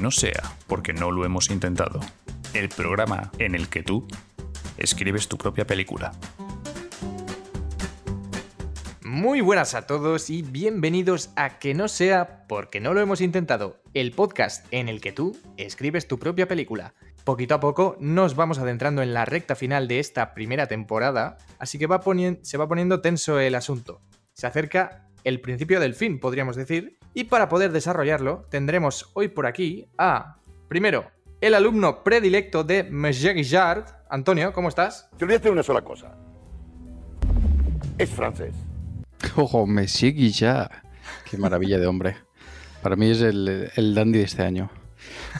no sea porque no lo hemos intentado. El programa en el que tú escribes tu propia película. Muy buenas a todos y bienvenidos a Que no sea porque no lo hemos intentado, el podcast en el que tú escribes tu propia película. Poquito a poco nos vamos adentrando en la recta final de esta primera temporada, así que se va poniendo tenso el asunto. Se acerca el principio del fin, podríamos decir, y para poder desarrollarlo tendremos hoy por aquí a, primero, el alumno predilecto de Monsieur Guillard. Antonio, ¿cómo estás? Te voy a decir una sola cosa. Es francés. Ojo, Monsieur Guillard. Qué maravilla de hombre. Para mí es el, el dandy de este año.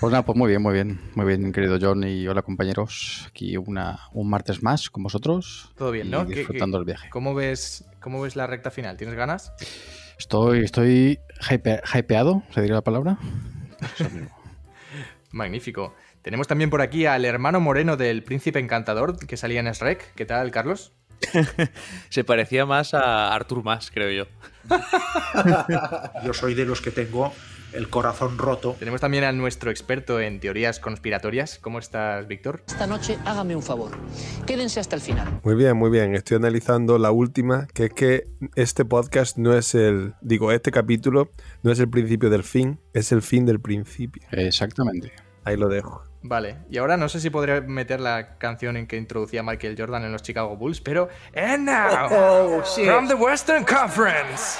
Pues nada, pues muy bien, muy bien, muy bien, querido John y hola compañeros. Aquí una, un martes más con vosotros. Todo bien, ¿no? Disfrutando el viaje. ¿Cómo ves, ¿Cómo ves la recta final? ¿Tienes ganas? Estoy, estoy hypeado, ¿se diría la palabra? Magnífico. Tenemos también por aquí al hermano moreno del príncipe encantador que salía en Shrek. ¿Qué tal, Carlos? Se parecía más a Arthur Mas, creo yo. yo soy de los que tengo el corazón roto. Tenemos también a nuestro experto en teorías conspiratorias. ¿Cómo estás, Víctor? Esta noche hágame un favor. Quédense hasta el final. Muy bien, muy bien. Estoy analizando la última, que es que este podcast no es el, digo, este capítulo no es el principio del fin, es el fin del principio. Exactamente. Ahí lo dejo. Vale, y ahora no sé si podré meter la canción en que introducía Michael Jordan en los Chicago Bulls, pero. And now, oh, from the Western Conference.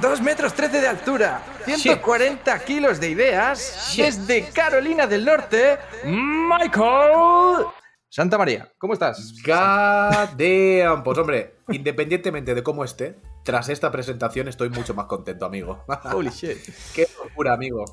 Dos, metros 13 de altura, 140 kilos de ideas, desde Carolina del Norte, Michael. Santa María, ¿cómo estás? God damn. Pues hombre, independientemente de cómo esté, tras esta presentación estoy mucho más contento, amigo. Holy shit. Qué locura, amigo.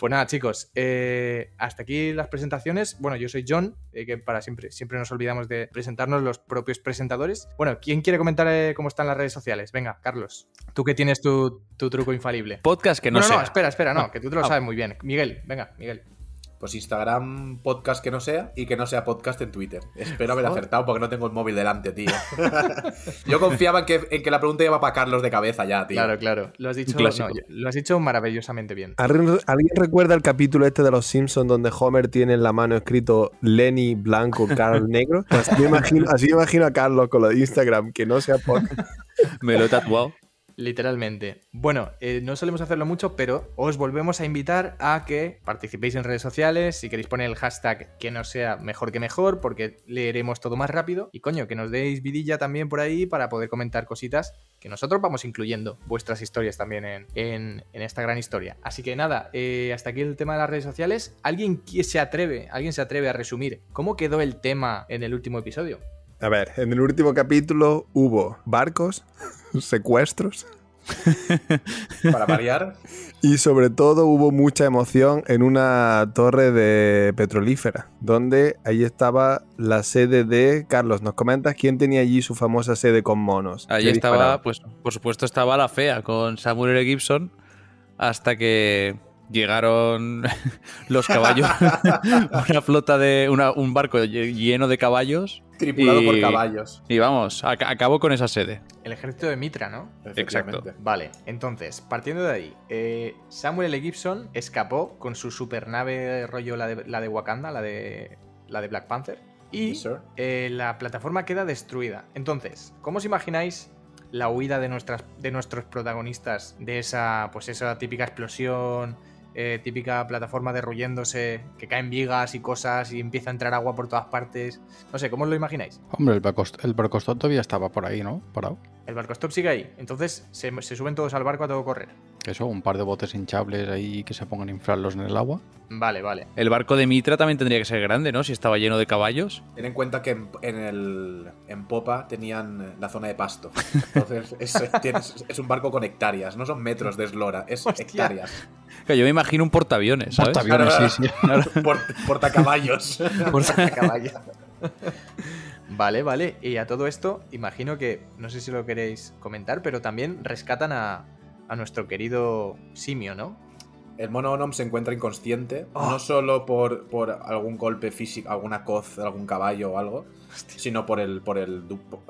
Pues nada, chicos, eh, hasta aquí las presentaciones. Bueno, yo soy John, eh, que para siempre, siempre nos olvidamos de presentarnos los propios presentadores. Bueno, ¿quién quiere comentar eh, cómo están las redes sociales? Venga, Carlos, tú que tienes tu, truco infalible. Podcast que no, no No, no, espera, espera, no, que tú te lo sabes muy bien. Miguel, venga, Miguel. Pues Instagram, podcast que no sea y que no sea podcast en Twitter. Espero haber acertado porque no tengo el móvil delante, tío. Yo confiaba en que, en que, la pregunta iba para Carlos de cabeza ya, tío. Claro, claro. Lo has dicho, lo has dicho maravillosamente bien. ¿Alguien, recuerda el capítulo este de Los Simpsons donde Homer tiene en la mano escrito Lenny blanco, Carl negro? Pues así me imagino, así imagino a Carlos con lo de Instagram, que no sea podcast. me lo he tatuado. Literalmente. Bueno, eh, no solemos hacerlo mucho, pero os volvemos a invitar a que participéis en redes sociales. Si queréis poner el hashtag que no sea mejor que mejor, porque leeremos todo más rápido. Y coño, que nos deis vidilla también por ahí para poder comentar cositas que nosotros vamos incluyendo vuestras historias también en, esta gran historia. Así que nada, eh, hasta aquí el tema de las redes sociales. ¿Alguien se atreve, alguien se atreve a resumir cómo quedó el tema en el último episodio? A ver, en el último capítulo hubo barcos, secuestros. Para variar. Y sobre todo hubo mucha emoción en una torre de petrolífera, donde ahí estaba la sede de Carlos. ¿Nos comentas quién tenía allí su famosa sede con monos? Allí estaba, pues por supuesto estaba la fea con Samuel L. Gibson, hasta que llegaron los caballos, una flota de un barco lleno de caballos. Tripulado por caballos. Y vamos, acabó con esa sede. El ejército de Mitra, ¿no? Exacto. Vale, entonces, partiendo de ahí, eh, Samuel L. Gibson escapó con su supernave rollo, la de, la de Wakanda, la de, la de Black Panther. Y eh, la plataforma queda destruida. Entonces, ¿cómo os imagináis la huida de, nuestras, de nuestros protagonistas de esa, pues esa típica explosión? Eh, típica plataforma derruyéndose, que caen vigas y cosas y empieza a entrar agua por todas partes. No sé, ¿cómo os lo imagináis? Hombre, el barco, el barco todavía estaba por ahí, ¿no? Parado. El barco stop sigue ahí. Entonces se, suben todos al barco a todo correr. Eso, un par de botes hinchables ahí que se pongan a inflarlos en el agua. Vale, vale. El barco de Mitra también tendría que ser grande, ¿no? Si estaba lleno de caballos. Ten en cuenta que en, el, en popa tenían la zona de pasto. Entonces es, un barco con hectáreas, no son metros de eslora, es hectáreas. yo me imagino un portaaviones, ¿sabes? Portaaviones, sí, sí. portacaballos. portacaballos. Vale, vale. Y a todo esto, imagino que, no sé si lo queréis comentar, pero también rescatan a, nuestro querido simio, ¿no? El mono Onom se encuentra inconsciente, no oh. solo por, por, algún golpe físico, alguna coz, algún caballo o algo, sino por el, por el...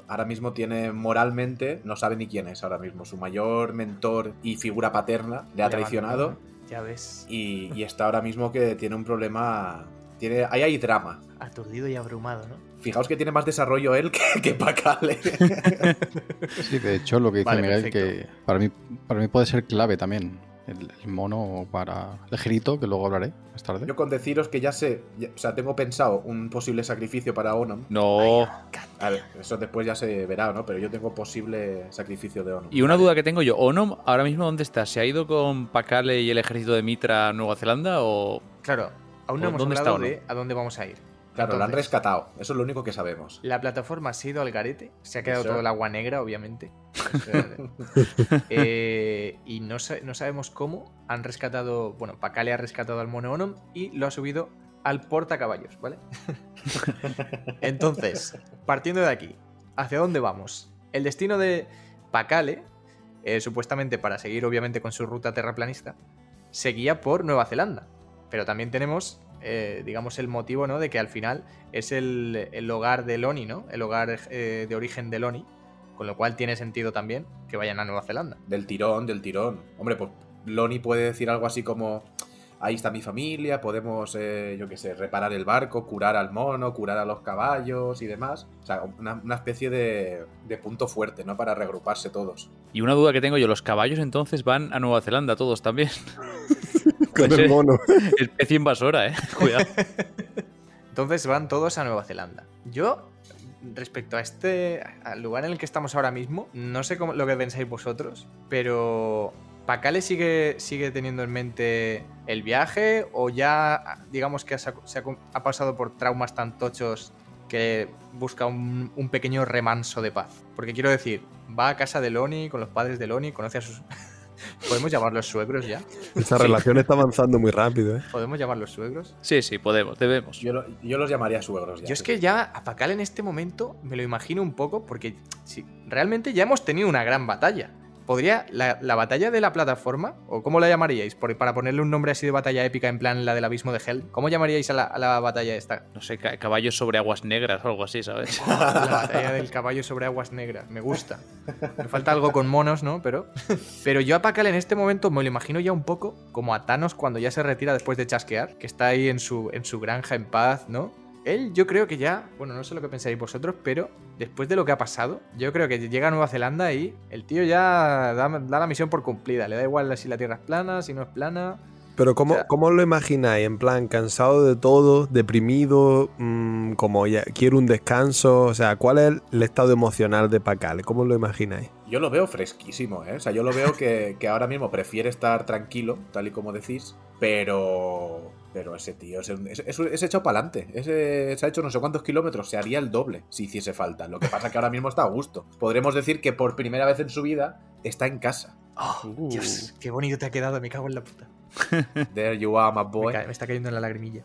Ahora mismo tiene moralmente, no sabe ni quién es ahora mismo. Su mayor mentor y figura paterna le ha traicionado Ya ves. Y, y está ahora mismo que tiene un problema. Tiene, ahí hay drama. Aturdido y abrumado, ¿no? Fijaos que tiene más desarrollo él que, que Pacale. Sí, de hecho, lo que dice Vale, Miguel, perfecto. que para mí, para mí puede ser clave también. El, el mono para el grito, que luego hablaré más tarde. Yo con deciros que ya sé. ya- o sea, tengo pensado un posible sacrificio para Onom. No. A ver, eso después ya se verá, ¿no? Pero yo tengo posible sacrificio de Onom. Y una duda que tengo yo, ¿Onom ahora mismo dónde está? ¿Se ha ido con Pakale y el ejército de Mitra a Nueva Zelanda o...? Claro, aún no ¿O hemos dónde hablado está de a dónde vamos a ir. Claro, lo han rescatado. Eso es lo único que sabemos. La plataforma ha ido al garete, se ha quedado Eso. todo el agua negra, obviamente. Eh, y no sabemos cómo han rescatado, bueno, Pacale ha rescatado al mono Onom y lo ha subido al portacaballos, ¿vale? Entonces, partiendo de aquí, ¿hacia dónde vamos? El destino de Pacale, eh, supuestamente para seguir obviamente con su ruta terraplanista, seguía por Nueva Zelanda. Pero también tenemos, eh, digamos, el motivo, ¿no? De que al final es el, el hogar de Loni, ¿no? El hogar eh, de origen de Loni. Con lo cual tiene sentido también que vayan a Nueva Zelanda. Del tirón, del tirón. Hombre, pues Loni puede decir algo así como. Ahí está mi familia, podemos, eh, yo qué sé, reparar el barco, curar al mono, curar a los caballos y demás. O sea, una, una especie de, de punto fuerte, ¿no? Para reagruparse todos. Y una duda que tengo yo, ¿los caballos entonces van a Nueva Zelanda todos también? Con el mono. Especie invasora, ¿eh? Cuidado. Entonces van todos a Nueva Zelanda. Yo, respecto a este al lugar en el que estamos ahora mismo, no sé cómo, lo que pensáis vosotros, pero ¿Pacale sigue, sigue teniendo en mente el viaje o ya, digamos que se ha, se ha- ha pasado por traumas tan tochos que busca un, un pequeño remanso de paz? Porque quiero decir, va a casa de Loni con los padres de Loni, conoce a sus... ¿Podemos llamarlos suegros ya? Esa relación está avanzando muy rápido, ¿eh? ¿Podemos llamarlos suegros? Sí, sí, podemos, debemos. Yo, lo- yo los llamaría suegros ya. Yo es que ya a Pakal en este momento me lo imagino un poco porque sí, realmente ya hemos tenido una gran batalla. ¿Podría la, la batalla de la plataforma, o cómo la llamaríais? Por- para ponerle un nombre así de batalla épica en plan la del abismo de Hell, ¿cómo llamaríais a la, a la batalla esta? No sé, ca- caballos sobre aguas negras o algo así, ¿sabes? La batalla del caballo sobre aguas negras, me gusta. Me falta algo con monos, ¿no? Pero, pero yo a Pakal en este momento me lo imagino ya un poco como a Thanos cuando ya se retira después de chasquear, que está ahí en su, en su granja en paz, ¿no? Él, yo creo que ya, bueno, no sé lo que pensáis vosotros, pero después de lo que ha pasado, yo creo que llega a Nueva Zelanda y el tío ya da, da la misión por cumplida. Le da igual si la tierra es plana, si no es plana. Pero ¿cómo, O sea- ¿cómo lo imagináis? En plan, cansado de todo, deprimido, mm, como ya quiero un descanso. O sea, ¿cuál es el estado emocional de Pacal? ¿Cómo lo imagináis? Yo lo veo fresquísimo, ¿eh? O sea, yo lo veo que, que ahora mismo prefiere estar tranquilo, tal y como decís, pero. Pero ese tío es, un- es, es- es echado para adelante. Se ha hecho no sé cuántos kilómetros, se haría el doble si hiciese falta. Lo que pasa es que ahora mismo está a gusto. Podremos decir que por primera vez en su vida está en casa. ¡Oh, Dios! ¡Qué bonito te ha quedado! Me cago en la puta. There you are, my Me, boy. ca- me está cayendo en la lagrimilla.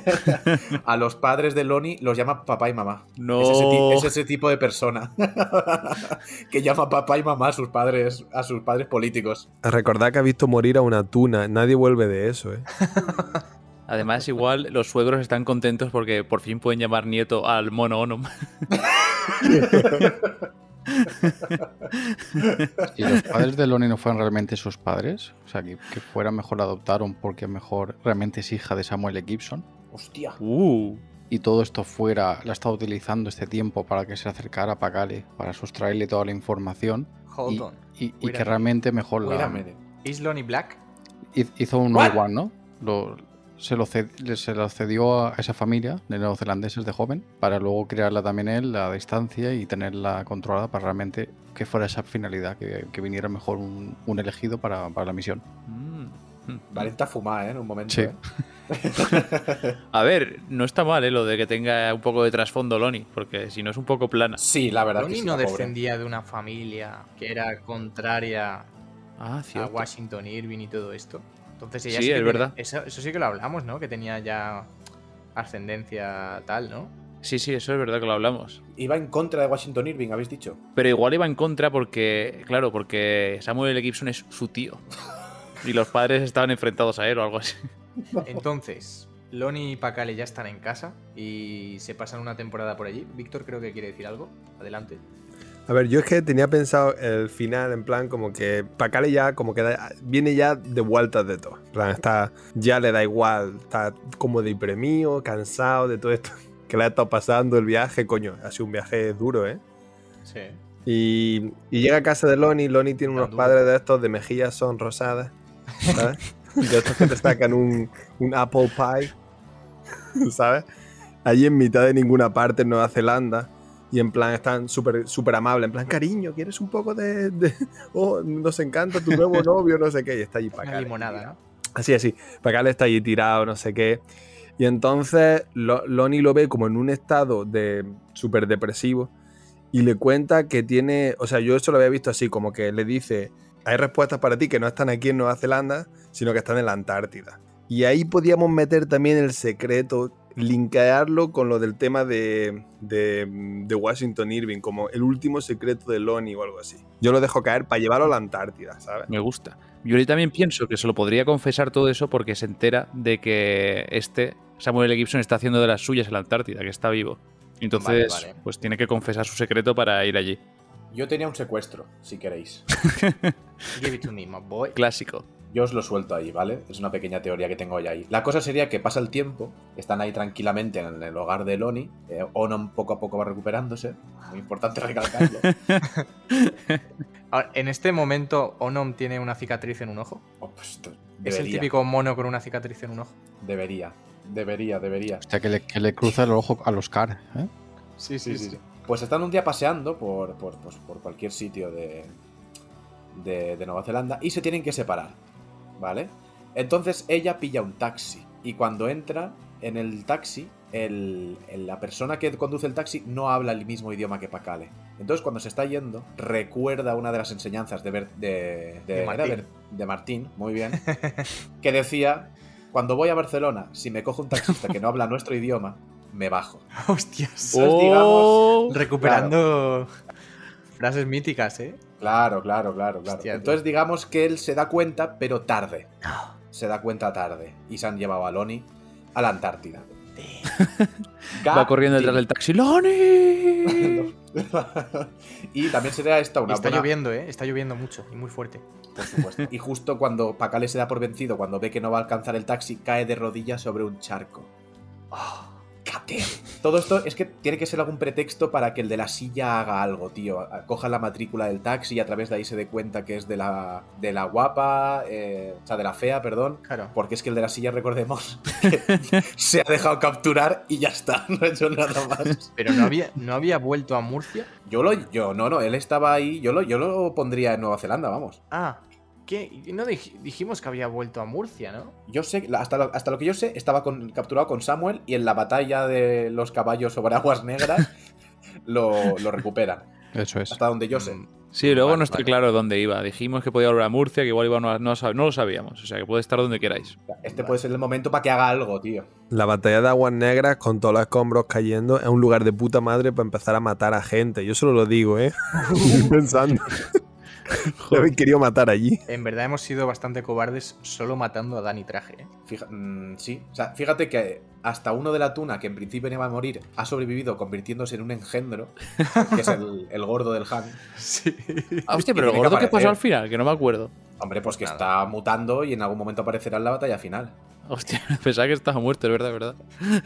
A los padres de Loni los llama papá y mamá. No. Es ese, ti- es ese tipo de persona que llama papá y mamá a sus padres, a sus padres políticos. Recordad que ha visto morir a una tuna. Nadie vuelve de eso, ¿eh? Además, igual los suegros están contentos porque por fin pueden llamar nieto al mono Onom. Si los padres de Loni no fueran realmente sus padres, o sea, que, que fuera mejor la adoptaron porque mejor realmente es hija de Samuel L. Gibson, Hostia. Uh. y todo esto fuera, la estaba utilizando este tiempo para que se acercara a Pagale, para sustraerle toda la información, Hold y, on. y- que realmente mejor Wait la. ¿Is Lonnie Black? hi- hizo un What? no one, ¿no? Lo- se, lo ced- le- se lo cedió a esa familia de neozelandeses de joven para luego crearla también él a distancia y tenerla controlada para realmente que fuera esa finalidad, que, que viniera mejor un, un elegido para, para la misión. Mm. Valenta fumada, ¿eh? En un momento. Sí. ¿eh? A ver, no está mal, ¿eh? Lo de que tenga un poco de trasfondo Loni, porque si no es un poco plana. Sí, la verdad. Lonnie que sí, no defendía de una familia que era contraria Ah, a. Washington Irving y todo esto. Entonces ella Sí, que es tiene- verdad. Eso, eso sí que lo hablamos, ¿no? Que tenía ya ascendencia tal, ¿no? Sí, sí, eso es verdad que lo hablamos. Iba en contra de Washington Irving, habéis dicho. Pero igual iba en contra porque, claro, porque Samuel L. Gibson es su tío. Y los padres estaban enfrentados a él o algo así. Entonces, Lonnie y Pacale ya están en casa y se pasan una temporada por allí. Víctor creo que quiere decir algo. Adelante. A ver, yo es que tenía pensado el final, en plan, como que Pacale ya, como que da- viene ya de vueltas de todo. En plan, está, ya le da igual, está como deprimido, cansado de todo esto que le ha estado pasando el viaje, coño. Ha sido un viaje duro, ¿eh? Sí. Y, y llega a casa de Lonnie. Lonnie tiene unos padres de estos de mejillas son rosadas, ¿sabes? De estos que te sacan un, un apple pie, ¿sabes? Allí en mitad de ninguna parte en Nueva Zelanda. Y en plan están súper súper amables. En plan, cariño, ¿quieres un poco de, de- Oh, nos encanta tu nuevo novio, no sé qué. Y está allí para Una limonada, ¿no? Así, así. Está allí tirado, no sé qué. Y entonces Lo- Lonnie lo ve como en un estado de súper depresivo y le cuenta que tiene, o sea, yo eso lo había visto así, como que le dice, hay respuestas para ti que no están aquí en Nueva Zelanda, sino que están en la Antártida. Y ahí podíamos meter también el secreto, linkearlo con lo del tema de, de, de Washington Irving, como el último secreto de Lonnie o algo así. Yo lo dejo caer para llevarlo a la Antártida, ¿sabes? Me gusta. Yo también pienso que se lo podría confesar todo eso porque se entera de que este Samuel L. Gibson está haciendo de las suyas en la Antártida, que está vivo. Entonces, Vale, vale. pues tiene que confesar su secreto para ir allí. Yo tenía un secuestro, si queréis. Give it to me, my boy. Clásico. Yo os lo suelto ahí, ¿vale? Es una pequeña teoría que tengo ya ahí. La cosa sería que pasa el tiempo, están ahí tranquilamente en el hogar de Lonnie, eh, Onom poco a poco va recuperándose, muy importante recalcarlo. Ahora, en este momento, Onom tiene una cicatriz en un ojo. Oh, pues, Es el típico mono con una cicatriz en un ojo. Debería, debería, debería. O sea, que le, que le cruza el ojo a los Car. ¿eh? Sí, Sí, sí, sí. Pues están un día paseando por, por, pues, por cualquier sitio de, de, de Nueva Zelanda y se tienen que separar, ¿vale? Entonces ella pilla un taxi y cuando entra en el taxi, el- el- la persona que conduce el taxi no habla el mismo idioma que Pacale. Entonces cuando se está yendo, recuerda una de las enseñanzas de, Ber- de, de- De era Martín. Ber- de Martín, muy bien, que decía, cuando voy a Barcelona, si me cojo un taxista que no habla nuestro idioma, me bajo. Hostias. Entonces, digamos, Oh. Recuperando frases míticas, ¿eh? Claro, claro, claro, claro. Hostia, tío. Entonces digamos que él se da cuenta, pero tarde. Se da cuenta tarde. Y se han llevado a Loni a la Antártida. Va corriendo detrás del taxi. ¡Loni! y también sería esta una está buena- lloviendo, ¿eh? Está lloviendo mucho y muy fuerte. Por supuesto. Y justo cuando Pacale se da por vencido, cuando ve que no va a alcanzar el taxi, cae de rodillas sobre un charco. ¡Ah! Todo esto es que tiene que ser algún pretexto para que el de la silla haga algo, tío. Coja la matrícula del taxi y a través de ahí se dé cuenta que es de la, de la guapa, eh, o sea, de la fea, perdón. Claro. Porque es que el de la silla, recordemos, que se ha dejado capturar y ya está, no ha hecho nada más. Pero no había, no había vuelto a Murcia. Yo lo, yo, no, no, él estaba ahí, yo lo, yo lo pondría en Nueva Zelanda, vamos. Ah, ¿qué? No dij- dijimos que había vuelto a Murcia, ¿no? Yo sé, hasta lo, hasta lo que yo sé, estaba con- capturado con Samuel y en la batalla de los caballos sobre aguas negras lo, lo recuperan. Eso es. Hasta donde yo sé. Mm, Sí, luego Vale, no estoy vale. claro dónde iba. Dijimos que podía volver a Murcia, que igual iba a no, no, no lo sabíamos. O sea, que puede estar donde queráis. Este puede ser el momento para que haga algo, tío. La batalla de aguas negras con todos los escombros cayendo es un lugar de puta madre para empezar a matar a gente. Yo solo lo digo, ¿eh? Pensando. Yo habéis querido matar allí. En verdad hemos sido bastante cobardes solo matando a Dani Traje, ¿eh? Fija- mm, sí, o sea, fíjate que hasta uno de la tuna, que en principio no iba a morir, ha sobrevivido convirtiéndose en un engendro, que es el, el gordo del Han. Sí. Ah, hostia, pero el que gordo que pasó al final, que no me acuerdo. Hombre, pues que Nada. está mutando y en algún momento aparecerá en la batalla final. Hostia, pensaba que estaba muerto, es verdad, es verdad.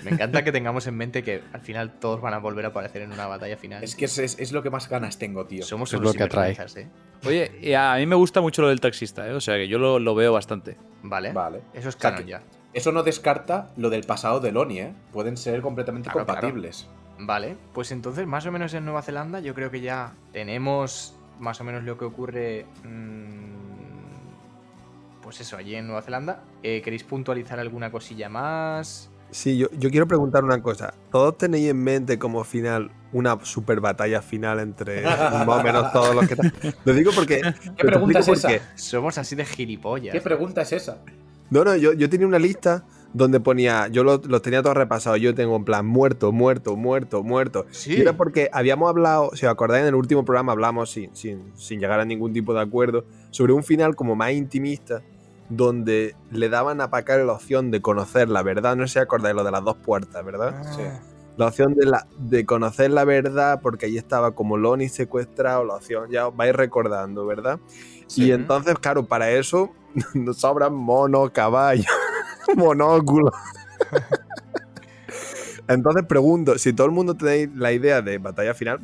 Me encanta que tengamos en mente que al final todos van a volver a aparecer en una batalla final. Es que es, es- es lo que más ganas tengo, tío. somos es lo que atrae. ¿eh? Oye, y a mí me gusta mucho lo del taxista, ¿eh? O sea, que yo lo, lo veo bastante. Vale. Vale. Eso es O sea, canon ya. Eso no descarta lo del pasado de Loni, ¿eh? Pueden ser completamente Claro, claro. compatibles. Vale, pues entonces más o menos en Nueva Zelanda yo creo que ya tenemos más o menos lo que ocurre... mm, pues eso, allí en Nueva Zelanda. Eh, ¿Queréis puntualizar alguna cosilla más? Sí, yo, yo quiero preguntar una cosa. ¿Todos tenéis en mente como final una super batalla final entre más o menos todos los que... Lo digo porque... ¿Qué pregunta es esa? Somos así de gilipollas. ¿Qué pregunta es esa? No, no, yo, yo tenía una lista donde ponía, yo lo- los tenía todos repasados, yo tengo en plan muerto, muerto, muerto, muerto. Sí. Y era porque habíamos hablado, si os acordáis, en el último programa hablamos sin, sin, sin llegar a ningún tipo de acuerdo, sobre un final como más intimista, donde le daban a Pacale la opción de conocer la verdad. No sé si acordáis lo de las dos puertas, ¿verdad? Ah, Sí. La opción de, la, de conocer la verdad, porque allí estaba como Loni secuestrado, la opción, ya os vais recordando, ¿verdad? Sí. Y entonces, claro, para eso nos sobran monos, caballos, monóculos. entonces pregunto, si todo el mundo tenéis la idea de batalla final,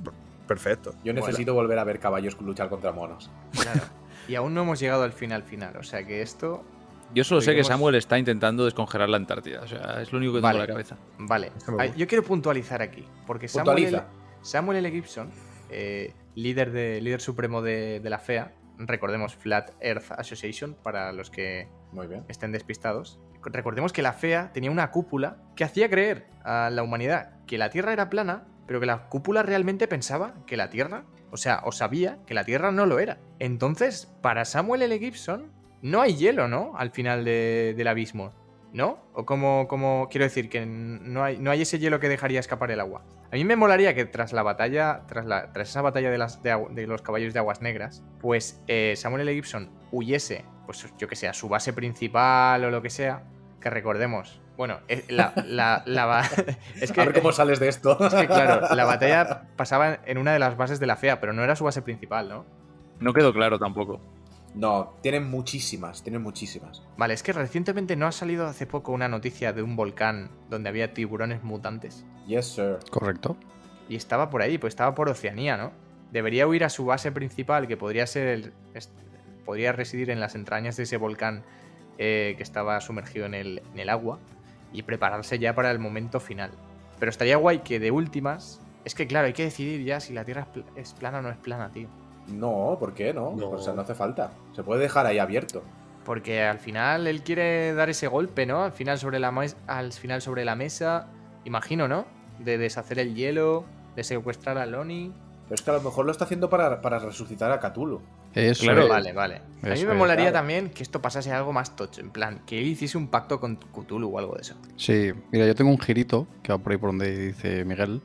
perfecto. Yo necesito volver a ver caballos luchar contra monos. Claro. Y aún no hemos llegado al final final. O sea que esto. Yo solo sé que Samuel está intentando descongelar la Antártida. O sea, es lo único que tengo Vale. en la cabeza. Vale. Gusta. Yo quiero puntualizar aquí. Porque Samuel. Samuel L. Gibson, eh, líder, de, líder supremo de, de la FEA, recordemos Flat Earth Association, para los que Muy bien. estén despistados. Recordemos que la FEA tenía una cúpula que hacía creer a la humanidad que la Tierra era plana, pero que la cúpula realmente pensaba que la Tierra, o sea, o sabía que la Tierra no lo era. Entonces, para Samuel L. Gibson, no hay hielo, ¿no? Al final de- del abismo, ¿no? O como, como quiero decir, que no hay, no hay ese hielo que dejaría escapar el agua. A mí me molaría que tras la batalla, tras, la, tras esa batalla de los caballos de aguas negras, pues eh, Samuel L. Gibson huyese, pues yo que sé, a su base principal o lo que sea, que recordemos. Bueno, eh, la, la- es que, a ver cómo sales de esto. es que, claro, la batalla pasaba en una de las bases de la FEA, pero no era su base principal, ¿no? No quedó claro tampoco. No, tienen muchísimas, tienen muchísimas. Vale, es que recientemente no ha salido hace poco una noticia de un volcán donde había tiburones mutantes. Yes, sir. Correcto. Y estaba por ahí, pues estaba por Oceanía, ¿no? Debería huir a su base principal, que podría ser el. podría residir en las entrañas de ese volcán eh, que estaba sumergido en el, en el agua. Y prepararse ya para el momento final. Pero estaría guay que de últimas. Es que claro, hay que decidir ya si la Tierra es, pl- es plana o no es plana, tío. No, ¿por qué no? No. O sea, no hace falta. Se puede dejar ahí abierto. Porque al final él quiere dar ese golpe, ¿no? Al final sobre la, al final sobre la mesa. Imagino, ¿no? De deshacer el hielo, de secuestrar a Loni. Pero es que a lo mejor lo está haciendo para, para resucitar a Cthulhu. Eso Claro, es. Vale, vale. A mí me es, molaría claro. también que esto pasase algo más tocho, en plan, que él hiciese un pacto con Cthulhu o algo de eso. Sí, mira, yo tengo un girito que va por ahí por donde dice Miguel.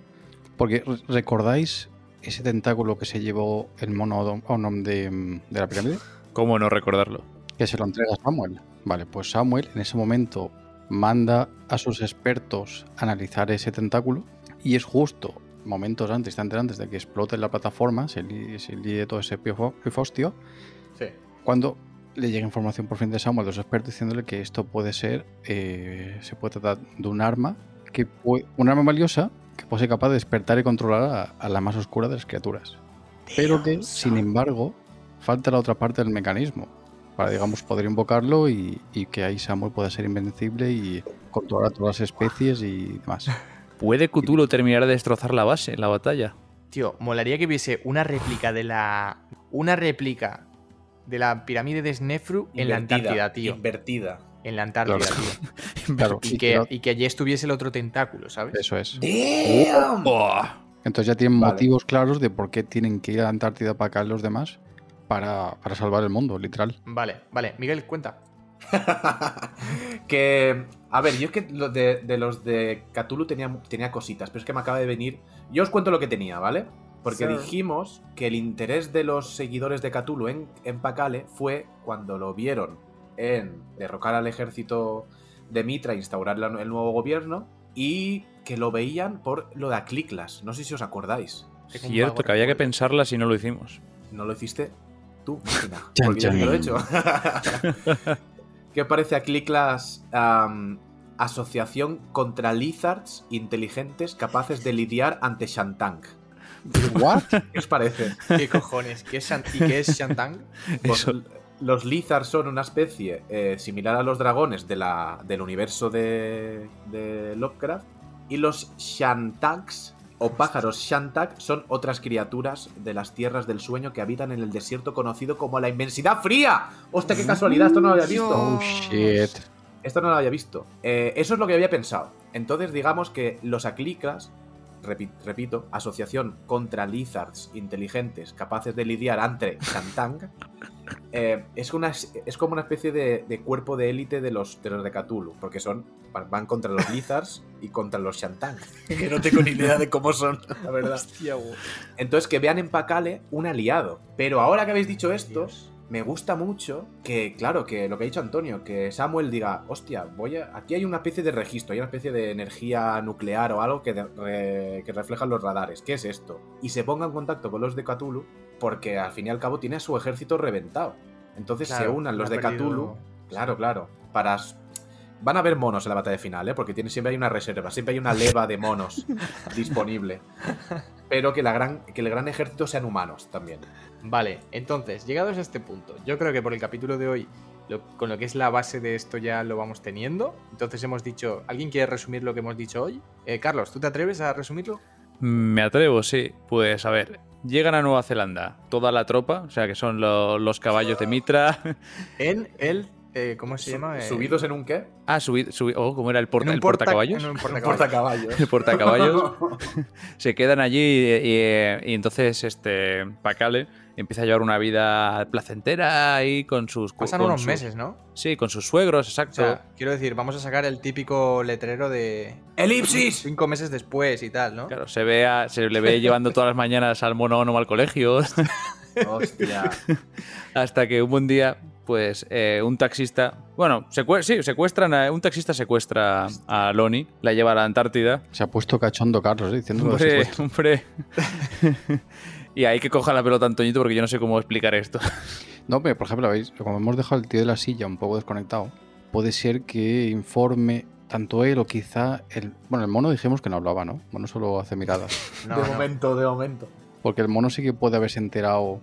Porque re- ¿recordáis ese tentáculo que se llevó el mono Onom de, mm, de la pirámide? ¿Cómo no recordarlo? Que se lo entrega a Samuel. Vale, pues Samuel en ese momento manda a sus expertos a analizar ese tentáculo y es justo momentos antes, instantes antes de que explote la plataforma, se líe, se líe todo ese pifo- pifostio, Sí. cuando le llega información por fin de Samuel, los expertos, diciéndole que esto puede ser, eh, se puede tratar de un arma, que puede- un arma valiosa que puede ser capaz de despertar y controlar a, a la más oscura de las criaturas. Pero que, sin embargo, falta la otra parte del mecanismo, para, digamos, poder invocarlo y, y que ahí Samuel pueda ser invencible y controlar a todas las especies y demás. ¿Puede Cthulhu terminar de destrozar la base en la batalla? Tío, molaría que hubiese una réplica de la. Una réplica de la pirámide de Snefru en la Antártida, tío. Invertida. En la Antártida, Claro. tío. Claro, Y y que, claro, y que allí estuviese el otro tentáculo, ¿sabes? eso es. ¡Damn! Entonces ya tienen Vale. motivos claros de por qué tienen que ir a la Antártida para caer los demás para, para salvar el mundo, literal. Vale, vale. Miguel, cuenta. que. A ver, yo es que lo de, de los de Cthulhu tenía, tenía cositas, pero es que me acaba de venir. Yo os cuento lo que tenía, ¿vale? Porque dijimos que el interés de los seguidores de Cthulhu en, en Pakale fue cuando lo vieron en derrocar al ejército de Mitra e instaurar la- el nuevo gobierno y que lo veían por lo de Acliclas. No sé si os acordáis. Un Cierto, que había que pensarla si no lo hicimos. ¿No lo hiciste tú, máquina? Chan, Porque yo lo he hecho. ¿Qué parece a Clicklass am, Asociación contra Lizards inteligentes capaces de lidiar ante Shantang? ¿What? ¿Qué os parece? ¿Qué cojones? ¿Qué es ¿Y qué es Shantang? Pues, Eso. los Lizards son una especie eh, similar a los dragones de la, del universo de, de Lovecraft. Y los Shantags o pájaros Shantag son otras criaturas de las tierras del sueño que habitan en el desierto conocido como la inmensidad fría. ¡Hostia, qué casualidad! Esto no lo había visto. Oh, shit. Esto no lo había visto. Eh, eso es lo que había pensado. Entonces, digamos que los aclicas, repito, asociación contra lizards inteligentes capaces de lidiar ante Shantang, eh, es, una, es como una especie de, de cuerpo de élite de los, de los de Cthulhu, porque son van- contra los lizards y contra los Shantang. que no tengo ni idea de cómo son, la verdad. Entonces, que vean en Pakale un aliado. Pero ahora que habéis dicho esto, Dios. Me gusta mucho que, claro, que lo que ha dicho Antonio, que Samuel diga, hostia, voy a... aquí hay una especie de registro, hay una especie de energía nuclear o algo que, de- re- que reflejan los radares. ¿Qué es esto? Y se ponga en contacto con los de Cthulhu porque al fin y al cabo tiene a su ejército reventado. Entonces se unan los de perdido- Cthulhu. Claro, claro. Para... Van a haber monos en la batalla final, ¿eh? Porque tiene, siempre hay una reserva, siempre hay una leva de monos disponible. Pero que, la gran, que el gran ejército sean humanos también. Vale, entonces, llegados a este punto, yo creo que por el capítulo de hoy, lo- con lo que es la base de esto ya lo vamos teniendo. Entonces hemos dicho, ¿alguien quiere resumir lo que hemos dicho hoy? Eh, Carlos, ¿tú te atreves a resumirlo? Me atrevo, sí. Pues a ver, llegan a Nueva Zelanda toda la tropa, o sea que son lo- los caballos de Mitra. En el, eh, ¿cómo se llama? Eh, ¿Subidos en un qué? Ah, subido, oh, ¿cómo era el, porta, en un el porta- portacaballos? en un portacaballos. Portacaballos. El portacaballos. se quedan allí y, y- y entonces este Pacale empieza a llevar una vida placentera ahí con sus Pasan con unos sus- meses, ¿no? Sí, con sus suegros, O exacto. sea, quiero decir, vamos a sacar el típico letrero de ¡Elipsis! cinco meses después y tal, ¿no? Claro, se ve a- se le ve llevando todas las mañanas al monónomo al colegio Hostia. hasta que un buen día pues eh, un taxista, bueno, secue- sí, secuestran a, un taxista secuestra a Loni, la lleva a la Antártida. Se ha puesto cachondo Carlos, ¿eh? diciendo Hombre, hombre. y hay que coja la pelota Antoñito porque yo no sé cómo explicar esto. No, pero por ejemplo, ¿veis? Como hemos dejado el tío de la silla un poco desconectado, puede ser que informe tanto él o quizá el. Bueno, el mono dijimos que no hablaba, ¿no? El mono solo hace miradas. No, de no. momento, de momento. Porque el mono sí que puede haberse enterado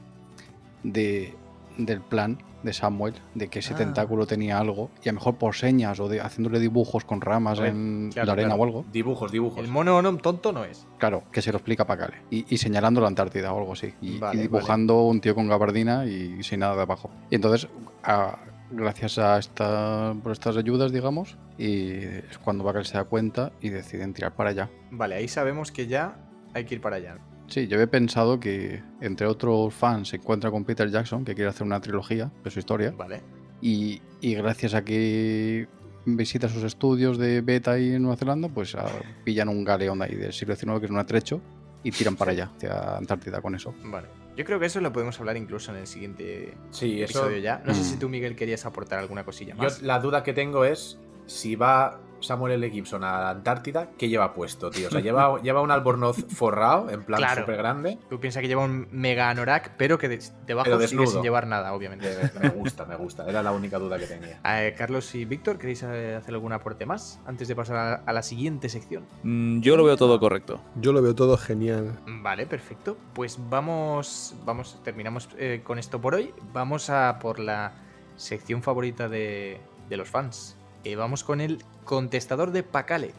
de, del plan de Samuel, de que ese Ah. tentáculo tenía algo, y a lo mejor por señas o de haciéndole dibujos con ramas en claro, la arena claro. o algo. Dibujos, dibujos. El mono no, tonto no es. Claro, que se lo explica para Cale. Y, y señalando la Antártida o algo así. Y, y Vale, dibujando un tío con gabardina y sin nada de abajo. Y entonces, a- gracias a esta, por estas ayudas, digamos, y es cuando Bacale se da cuenta y deciden tirar para allá. Vale, ahí sabemos que ya hay que ir para allá. Sí, yo había pensado que, entre otros fans, se encuentra con Peter Jackson, que quiere hacer una trilogía de su historia. Vale. Y, y gracias a que visita sus estudios de beta ahí en Nueva Zelanda, pues ah, pillan un galeón ahí del siglo XIX, que es un atrecho, y tiran para allá, hacia Antártida con eso. Vale. Yo creo que eso lo podemos hablar incluso en el siguiente Sí, eso. episodio ya. No sé Mm. si tú, Miguel, querías aportar alguna cosilla Yo más. la duda que tengo es si va Samuel L. Gibson a la Antártida, ¿qué lleva puesto, tío? O sea, lleva, lleva un albornoz forrado, en plan Claro. súper grande. Tú piensas que lleva un mega anorak, pero que de- debajo Pero sigue sin llevar nada, obviamente. Me gusta, me gusta. Era la única duda que tenía. Eh, Carlos y Víctor, ¿queréis eh, hacer algún aporte más antes de pasar a, a la siguiente sección? Mm, Yo lo veo todo correcto. Yo lo veo todo genial. Vale, perfecto. Pues vamos, vamos, terminamos eh, con esto por hoy. Vamos a por la sección favorita de, de los fans. Eh, vamos con el contestador de Pacale.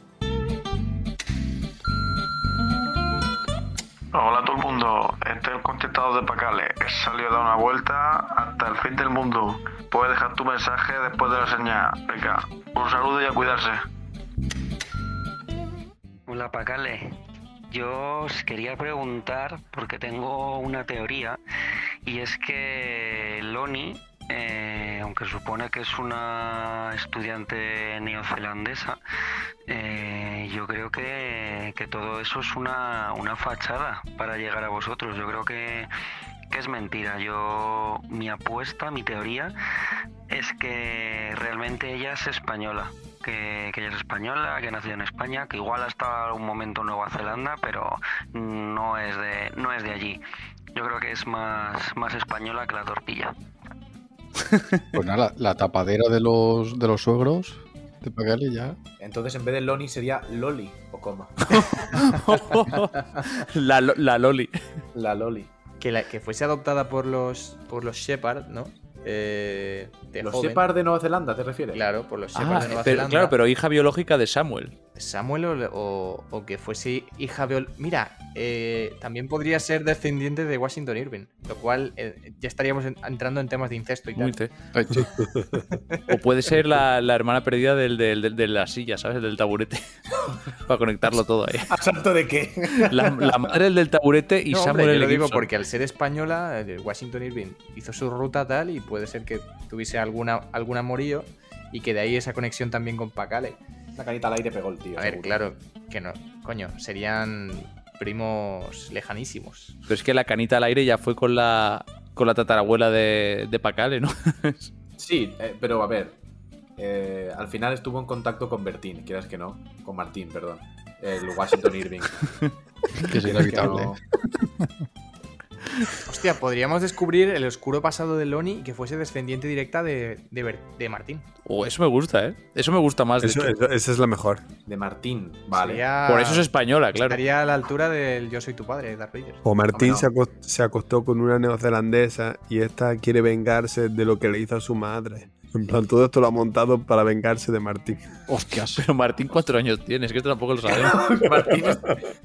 Hola a todo el mundo, este es el contestador de Pacale. He salido a dar una vuelta hasta el fin del mundo. Puedes dejar tu mensaje después de la señal. Venga, un saludo y a cuidarse. Hola Pacale, yo os quería preguntar porque tengo una teoría y es que Loni, eh, aunque supone que es una estudiante neozelandesa, eh, yo creo que, que todo eso es una, una fachada para llegar a vosotros. Yo creo que, que es mentira. Yo mi apuesta, mi teoría es que realmente ella es española. Que, que ella es española, que nació en España, que igual ha estado un momento en Nueva Zelanda, pero no es de, no es de allí. Yo creo que es más, más española que la tortilla. Pues nada, la, la tapadera de los, de los suegros de Pagale ya. Entonces, en vez de Loni sería Loli o coma. la, la Loli. La Loli. Que, la, que fuese adoptada por los, por los Shepard, ¿no? Eh, de ¿Los joven. Shepard de Nueva Zelanda te refieres? Claro, por los Shepard Ah, de Nueva pero, Zelanda. claro, pero hija biológica de Samuel. Samuel o, o- o que fuese hija biol... Mira, eh, también podría ser descendiente de Washington Irving, lo cual eh, ya estaríamos en- entrando en temas de incesto y tal. Ay, sí. O puede ser la, la hermana perdida del, del- del- de la silla, ¿sabes? Del taburete. Para conectarlo todo ahí. ¿A santo de qué? La, la madre del taburete y No, hombre, Samuel yo L. lo digo porque al ser española, eh, Washington Irving hizo su ruta tal y puede ser que tuviese alguna, algún amorío y que de ahí esa conexión también con Pacale. Una canita al aire pegó el tío. A ver, seguro. claro, que no, coño, serían primos lejanísimos. Pero es que la canita al aire ya fue con la con la tatarabuela de, de Pacale, ¿no? Sí, eh, pero a ver. eh, al final estuvo en contacto con Bertín, quieras que no. Con Martín, perdón. El Washington Irving. Que es inevitable. no- Hostia, podríamos descubrir el oscuro pasado de Loni y que fuese descendiente directa de, de, Ber- de Martín. Oh, eso me gusta, ¿eh? Eso me gusta más. de Eso- hecho. eso- esa es la mejor. De Martín, vale. Sería- Por eso es española, claro. Estaría a la altura del Yo soy tu padre, de Darth Vader. O Martín no. se, acos- se acostó con una neozelandesa y esta quiere vengarse de lo que le hizo a su madre. En plan, todo esto lo ha montado para vengarse de Martín. Hostias. Pero Martín, ¿cuántos años tiene? Es que esto tampoco lo sabemos. Martín es-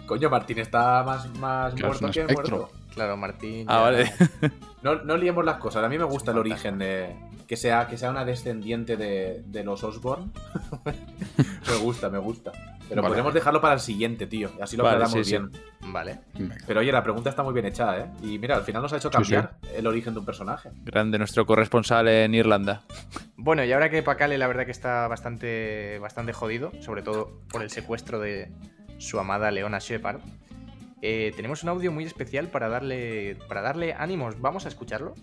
Coño, Martín está más, más Claro, muerto que espectro. muerto. Claro, Martín. Ah, ya- vale. No, no liemos las cosas. A mí me gusta el origen de. Que sea, que sea una descendiente de, de los Osborn. me gusta, me gusta. Pero Vale. podemos dejarlo para el siguiente, tío. y Así lo Vale, sí, sí. bien. Vale. Pero oye, la pregunta está muy bien hecha, ¿eh? Y mira, al final nos ha hecho Sí, sí. cambiar el origen de un personaje. Grande, nuestro corresponsal en Irlanda. Bueno, y ahora que Pacale la verdad que está bastante, bastante jodido, sobre todo por el secuestro de su amada Leona Shepard, eh, tenemos un audio muy especial para darle, para darle ánimos. ¿Vamos a escucharlo?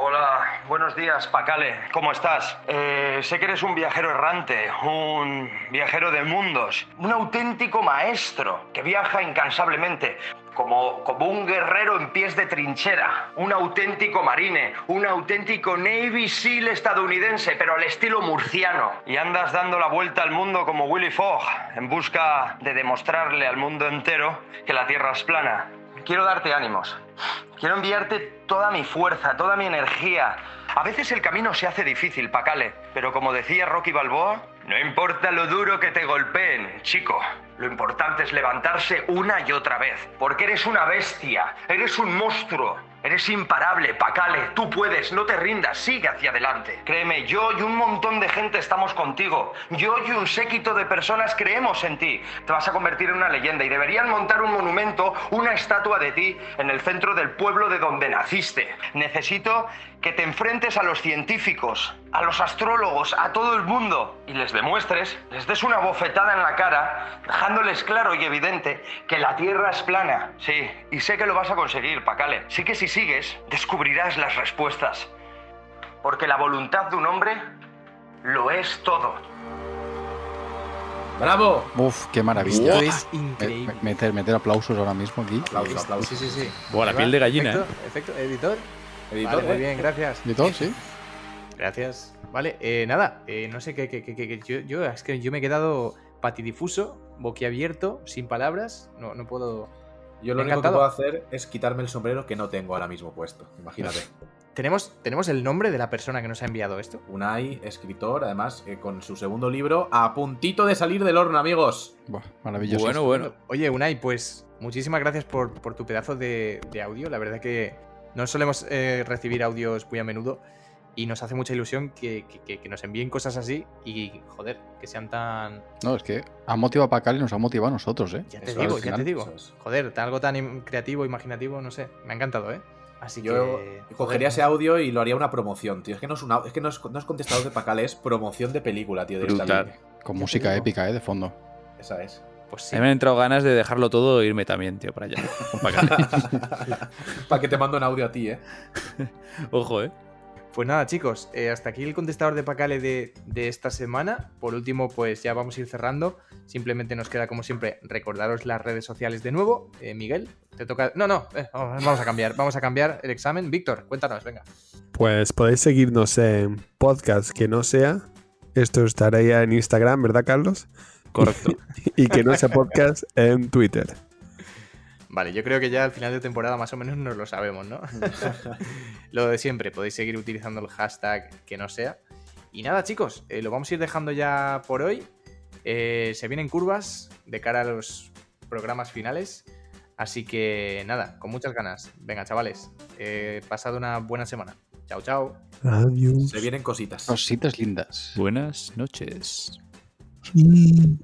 Hola, buenos días, Pacale. ¿Cómo estás? Eh, sé que eres un viajero errante, un viajero de mundos, un auténtico maestro que viaja incansablemente, como, como un guerrero en pies de trinchera, un auténtico marine, un auténtico Navy SEAL estadounidense, pero al estilo murciano. Y andas dando la vuelta al mundo como Willy Fogg, en busca de demostrarle al mundo entero que la Tierra es plana. Quiero darte ánimos. Quiero enviarte toda mi fuerza, toda mi energía. A veces el camino se hace difícil, Pacale, pero como decía Rocky Balboa, no importa lo duro que te golpeen, chico. Lo importante es levantarse una y otra vez, porque eres una bestia, eres un monstruo, eres imparable, Pacale, tú puedes, no te rindas, sigue hacia adelante. Créeme, yo y un montón de gente estamos contigo. Yo y un séquito de personas creemos en ti. Te vas a convertir en una leyenda y deberían montar un monumento, una estatua de ti en el centro del pueblo de donde naciste. Necesito que te enfrentes a los científicos, a los astrólogos, a todo el mundo y les demuestres, les des una bofetada en la cara, dejándoles claro y evidente que la Tierra es plana. Sí, y sé que lo vas a conseguir, Pacale. Sí que si sigues, descubrirás las respuestas. Porque la voluntad de un hombre lo es todo. ¡Bravo! Uf, qué maravilla. Esto es increíble. me- Meter, meter aplausos ahora mismo aquí. Aplauso, aplauso. Sí, sí, sí. Buah, la Ahí piel va. de gallina, Efecto, efecto, editor. Editor, Vale, muy ¿eh? bien, gracias. ¿Y todo? Sí. Gracias. Vale, eh, nada, eh, no sé qué, qué- qué- qué- qué- yo, yo- es que yo me he quedado patidifuso, boquiabierto, sin palabras, no, no puedo... Yo lo único que puedo hacer es quitarme el sombrero que no tengo ahora mismo puesto. Imagínate. ¿Tenemos, ¿Tenemos el nombre de la persona que nos ha enviado esto? Unai, escritor, además, eh, con su segundo libro a puntito de salir del horno, amigos. Buah, maravilloso. Bueno, bueno. Oye, Unai, pues muchísimas gracias por, por tu pedazo de, de audio. La verdad que no solemos eh, recibir audios muy a menudo y nos hace mucha ilusión que, que- que- que nos envíen cosas así y, joder, que sean tan... No, es que ha motivado a Pacal y nos ha motivado a nosotros, ¿eh? Ya te Eso digo, ya te digo. es. Joder, algo tan creativo, imaginativo, no sé. Me ha encantado, ¿eh? Así Yo que... cogería joder, ese audio y lo haría una promoción, tío. Es que no es, una, es, que no es, no es contestador de Pacal, es promoción de película, tío. Brutal. Con música épica, ¿eh? De fondo. Esa es. Pues A sí. mí me han entrado ganas de dejarlo todo e irme también, tío, para allá. Para que te mando un audio a ti, ¿eh? Ojo, ¿eh? Pues nada, chicos, eh, hasta aquí el contestador de Pacale de, de esta semana. Por último, pues ya vamos a ir cerrando. Simplemente nos queda, como siempre, recordaros las redes sociales de nuevo. Eh, Miguel, te toca. No, no, eh, vamos a cambiar. Vamos a cambiar el examen. Víctor, cuéntanos, venga. Pues podéis seguirnos en podcast que no sea. Esto estará ya en Instagram, ¿verdad, Carlos? Correcto. Y que no sea podcast en Twitter. Vale, yo creo que ya al final de temporada más o menos nos lo sabemos, ¿no? lo de siempre, podéis seguir utilizando el hashtag que no sea. Y nada, chicos, eh, lo vamos a ir dejando ya por hoy. Eh, se vienen curvas de cara a los programas finales. Así que nada, con muchas ganas. Venga, chavales, eh, pasad una buena semana. Chao, chao. Adiós. Se vienen cositas. Cositas lindas. Buenas noches. Sí.